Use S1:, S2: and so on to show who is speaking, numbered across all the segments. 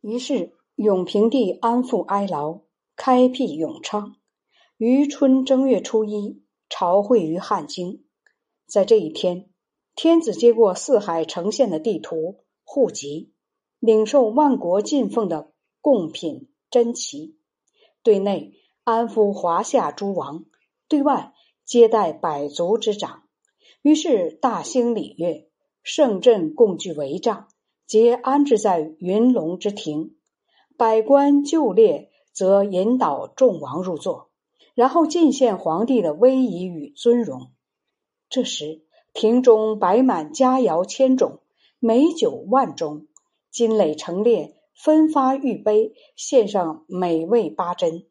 S1: 于是永平帝安抚哀牢，开辟永昌。于春正月初一，朝会于汉京。在这一天，天子接过四海呈现的地图、户籍，领受万国进奉的贡品珍奇，对内安抚华夏诸王，对外接待百族之长。于是大兴礼乐，圣镇共聚帷帐。皆安置在云龙之庭，百官就列，则引导众王入座，然后尽献皇帝的威仪与尊荣。这时，庭中摆满佳肴千种，美酒万钟，金垒成列，分发玉杯，献上美味八珍，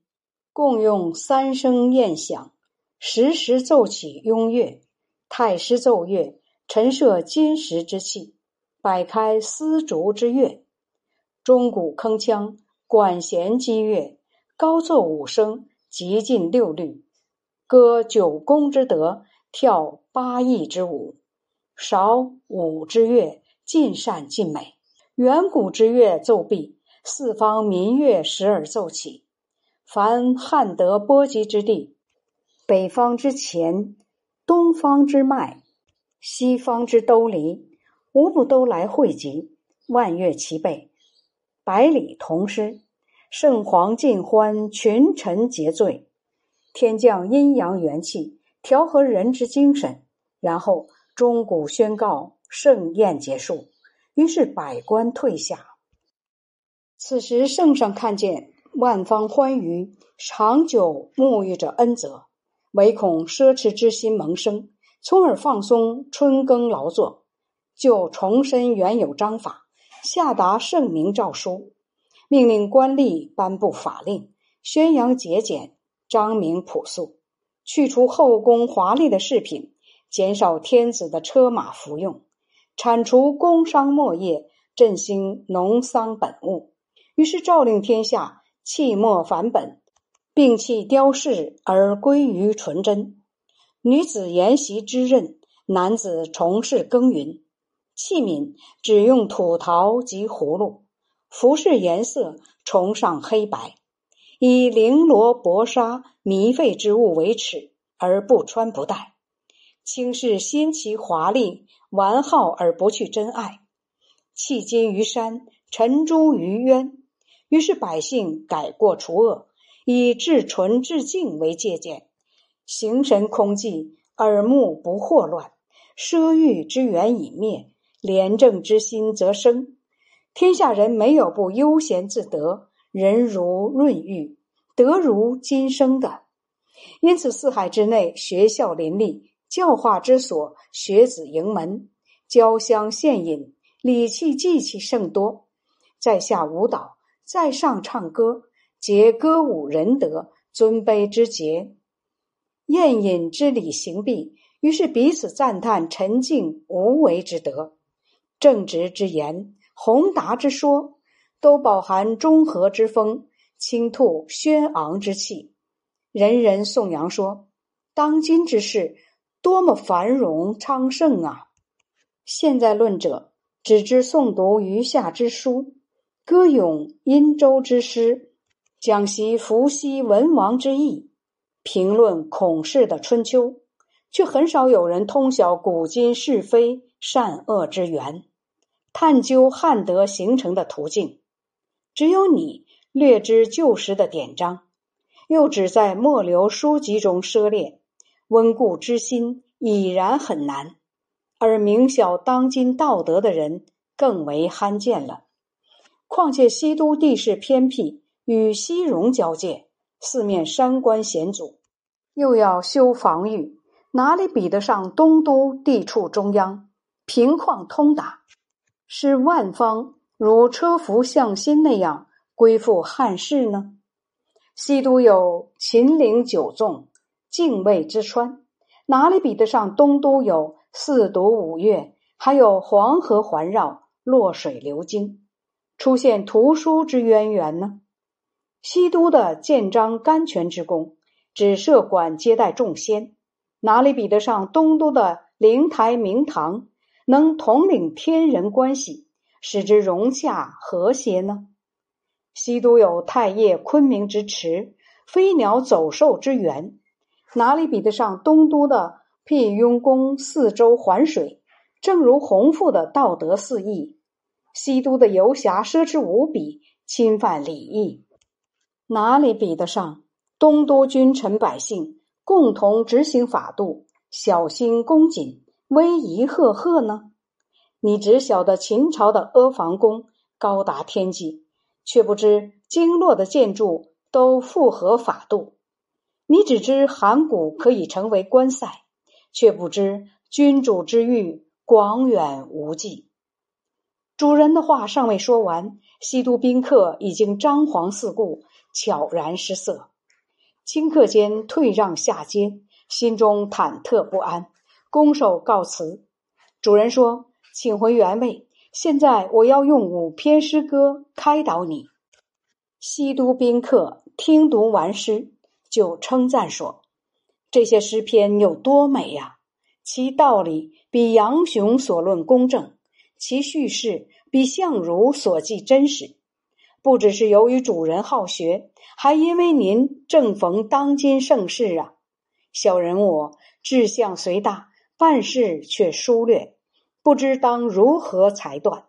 S1: 共用三声宴响，时时奏起雍乐，太师奏乐，陈设金石之器。摆开丝竹之乐，钟鼓铿锵，管弦击乐，高奏五声，极尽六律，歌九宫之德，跳八佾之舞，韶舞之乐，尽善尽美。远古之乐奏毕，四方民乐时而奏起。凡汉德波及之地，北方之前，东方之脉，西方之兜离。无不都来汇集，万乐齐备，百里同诗，圣皇尽欢，群臣皆醉。天降阴阳元气，调和人之精神，然后钟鼓宣告盛宴结束。于是百官退下。此时圣上看见万方欢愉，长久沐浴着恩泽，唯恐奢侈之心萌生，从而放松春耕劳作。就重申原有章法，下达圣明诏书，命令官吏颁布法令，宣扬节俭，章明朴素，去除后宫华丽的饰品，减少天子的车马服用，铲除工商墨业，振兴农桑本物。于是诏令天下弃墨返本，摒弃雕饰而归于纯真。女子沿袭织刃，男子从事耕耘。器皿只用土陶及葫芦，服饰颜色崇尚黑白，以绫罗薄纱靡费之物为耻，而不穿不戴，轻视新奇华丽完好而不去珍爱，弃金于山，沉珠于渊。于是百姓改过除恶，以至纯至净为借鉴，形神空寂，耳目不惑乱，奢欲之源已灭。廉政之心则生，天下人没有不悠闲自得，人如润玉，德如金生的。因此，四海之内，学校林立，教化之所，学子盈门，交相献饮，礼器祭器甚多。在下舞蹈，在上唱歌，皆歌舞仁德，尊卑之节，宴饮之礼行毕，于是彼此赞叹沉静无为之德。正直之言，宏达之说，都饱含中和之风，倾吐轩昂之气。人人颂扬说：当今之世多么繁荣昌盛啊！现在论者只知诵读余下之书，歌咏殷周之诗，讲习伏羲文王之意，评论孔氏的春秋，却很少有人通晓古今是非善恶之源。探究汉德形成的途径，只有你略知旧时的典章，又只在末流书籍中涉猎，温故知新已然很难。而明晓当今道德的人更为罕见了。况且西都地势偏僻，与西戎交界，四面山关险阻，又要修防御，哪里比得上东都地处中央，平旷通达？是万方如车服向心那样归附汉室呢？西都有秦岭九纵、泾渭之川，哪里比得上东都有四渎五岳，还有黄河环绕、洛水流经，出现图书之渊源呢？西都的建章甘泉之功，只设馆接待众仙，哪里比得上东都的灵台明堂？能统领天人关系，使之融洽和谐呢？西都有太液昆明之池，飞鸟走兽之源，哪里比得上东都的辟雍宫四周环水？正如洪富的道德四义，西都的游侠奢侈无比，侵犯礼义，哪里比得上东都君臣百姓共同执行法度，小心恭谨，威仪赫赫呢？你只晓得秦朝的阿房宫高达天际。却不知经络的建筑都符合法度，你只知函谷可以成为关塞，却不知君主之域广远无际。主人的话尚未说完，西都宾客已经张皇四顾，悄然失色。顷刻间退让下阶，心中忐忑不安，拱手告辞。主人说：“请回原位。”现在我要用五篇诗歌开导你。西都宾客听读完诗，就称赞说：“这些诗篇有多美呀！其道理比杨雄所论公正，其叙事比相如所记真实。不只是由于主人好学，还因为您正逢当今盛世啊！小人我志向虽大，办事却疏略。”不知当如何裁断。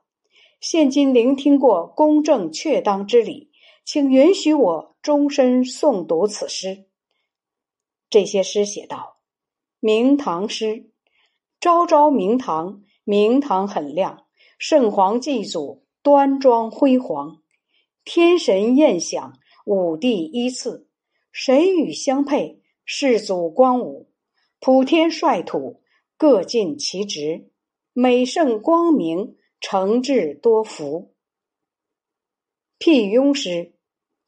S1: 现今聆听过公正确当之理，请允许我终身诵读此诗。这些诗写道：明堂诗，朝朝明堂，明堂很亮，圣皇祭祖，端庄辉煌，天神宴享，五帝依次，神与相配？世祖光武，普天率土，各尽其职。美盛光明，诚挚多福。辟雍诗，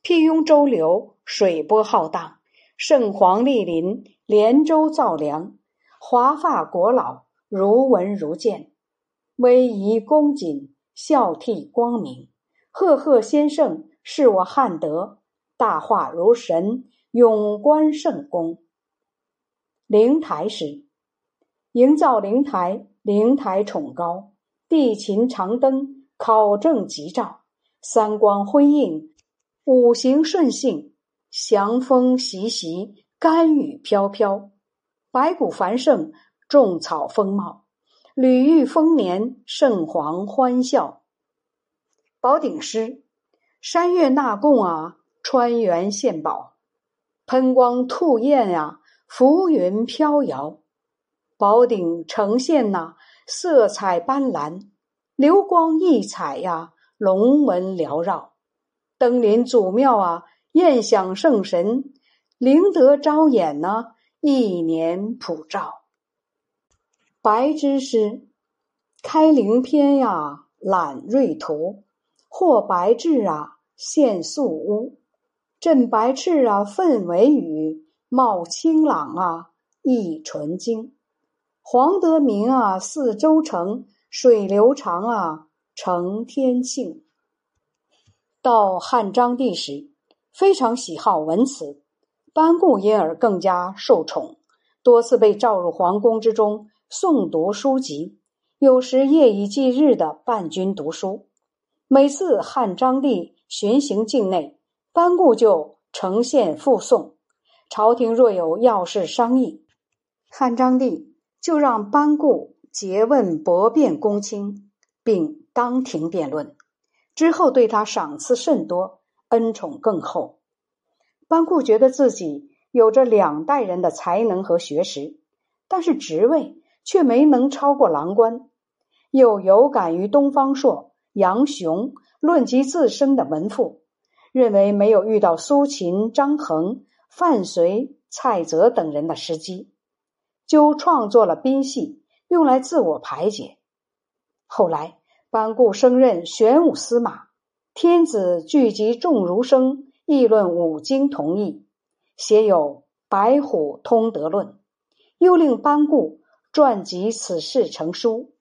S1: 辟雍周流，水波浩荡。圣皇莅临，连州造梁。华发国老，如闻如见。威仪恭谨，孝悌光明。赫赫先圣，是我汉德。大化如神，永观圣功。灵台时，营造灵台。灵台崇高，地勤长灯，考证吉兆，三光辉映，五行顺性，祥风习习，甘雨飘飘，白骨繁盛，种草丰茂，吕玉丰年，圣皇欢笑。宝鼎诗，山岳纳贡啊，川原献宝，喷光吐焰呀，浮云飘摇。宝顶呈现呐，色彩斑斓，流光溢彩呀，龙纹缭绕。登临祖庙啊，宴享圣神，灵德招眼呢，一年普照。白芝诗，开灵篇呀，览瑞图，或白质啊，现素屋，振白赤啊，氛为雨，冒清朗啊，溢纯精。黄德明啊，四周城水流长啊，承天庆。到汉章帝时，非常喜好文辞，班固因而更加受宠，多次被召入皇宫之中诵读书籍，有时夜以继日的伴君读书。每次汉章帝巡行境内，班固就呈现附送。朝廷若有要事商议，汉章帝。就让班固诘问驳辩公卿，并当庭辩论。之后对他赏赐甚多，恩宠更厚。班固觉得自己有着两代人的才能和学识，但是职位却没能超过郎官。又有感于东方朔、杨雄论及自身的文赋，认为没有遇到苏秦、张衡、范睢、蔡泽等人的时机。就创作了宾戏，用来自我排解。后来，班固升任玄武司马，天子聚集众儒生议论五经同义，写有《白虎通德论》，又令班固撰集此事成书，